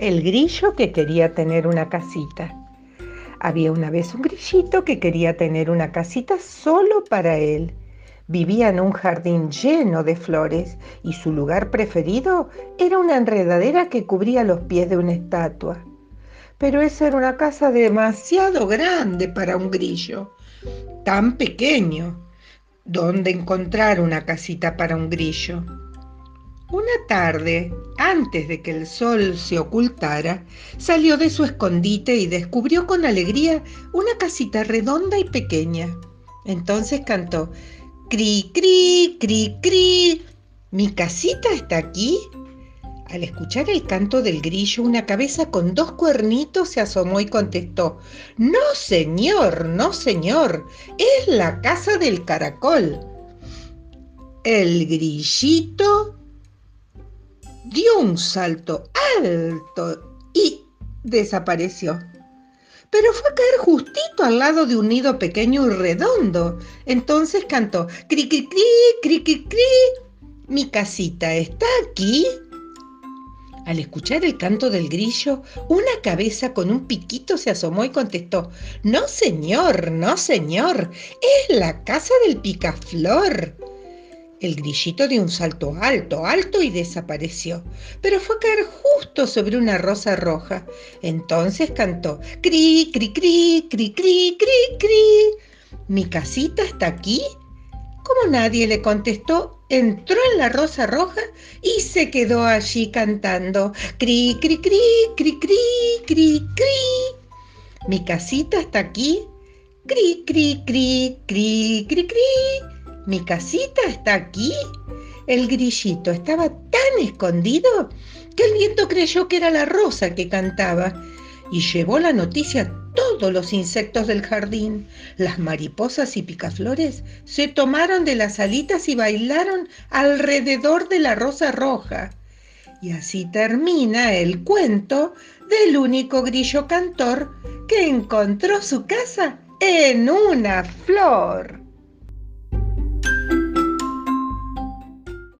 El grillo que quería tener una casita. Había una vez un grillito que quería tener una casita solo para él. Vivía en un jardín lleno de flores y su lugar preferido era una enredadera que cubría los pies de una estatua. Pero esa era una casa demasiado grande para un grillo, tan pequeño. ¿Dónde encontrar una casita para un grillo? Una tarde, antes de que el sol se ocultara, salió de su escondite y descubrió con alegría una casita redonda y pequeña. Entonces cantó, Cri, cri, cri, cri. ¿Mi casita está aquí? Al escuchar el canto del grillo, una cabeza con dos cuernitos se asomó y contestó, No, señor, no, señor, es la casa del caracol. El grillito dio un salto alto y desapareció. Pero fue a caer justito al lado de un nido pequeño y redondo. Entonces cantó, cri, cri, cri, cri, cri, cri. ¿Mi casita está aquí? Al escuchar el canto del grillo, una cabeza con un piquito se asomó y contestó, No, señor, no, señor, es la casa del picaflor. El grillito dio un salto alto, alto y desapareció, pero fue a caer justo sobre una rosa roja. Entonces cantó, cri, cri, cri, cri, cri, cri, cri. ¿Mi casita está aquí? Como nadie le contestó, entró en la rosa roja y se quedó allí cantando, cri, cri, cri, cri, cri, cri, cri. ¿Mi casita está aquí? Cri, cri, cri, cri, cri, cri. ¿Mi casita está aquí? El grillito estaba tan escondido que el viento creyó que era la rosa que cantaba y llevó la noticia a todos los insectos del jardín. Las mariposas y picaflores se tomaron de las alitas y bailaron alrededor de la rosa roja. Y así termina el cuento del único grillo cantor que encontró su casa en una flor.